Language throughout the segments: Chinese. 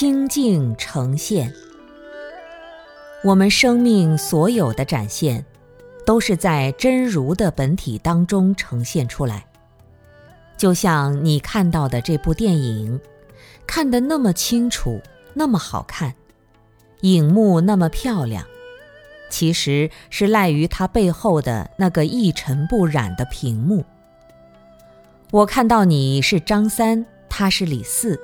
清净呈现。我们生命所有的展现，都是在真如的本体当中呈现出来。就像你看到的这部电影，看得那么清楚，那么好看，影幕那么漂亮，其实是赖于它背后的那个一尘不染的屏幕。我看到你是张三，他是李四，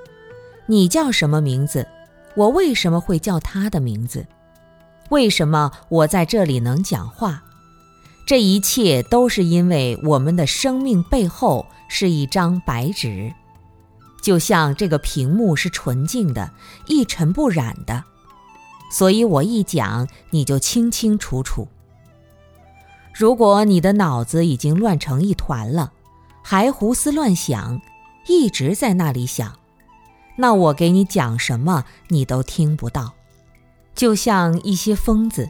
你叫什么名字？我为什么会叫他的名字？为什么我在这里能讲话？这一切都是因为我们的生命背后是一张白纸，就像这个屏幕是纯净的、一尘不染的，所以我一讲你就清清楚楚。如果你的脑子已经乱成一团了，还胡思乱想，一直在那里想，那我给你讲什么你都听不到。就像一些疯子，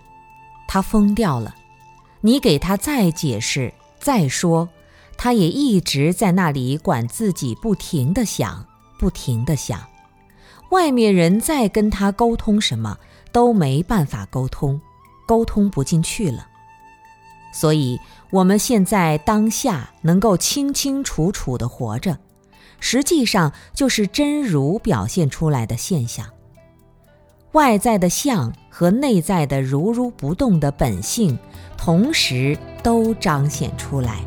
他疯掉了，你给他再解释、再说，他也一直在那里管自己，不停的想，不停的想，外面人再跟他沟通什么都没办法沟通，沟通不进去了。所以，我们现在当下能够清清楚楚的活着，实际上就是真如表现出来的现象。外在的相和内在的如如不动的本性，同时都彰显出来。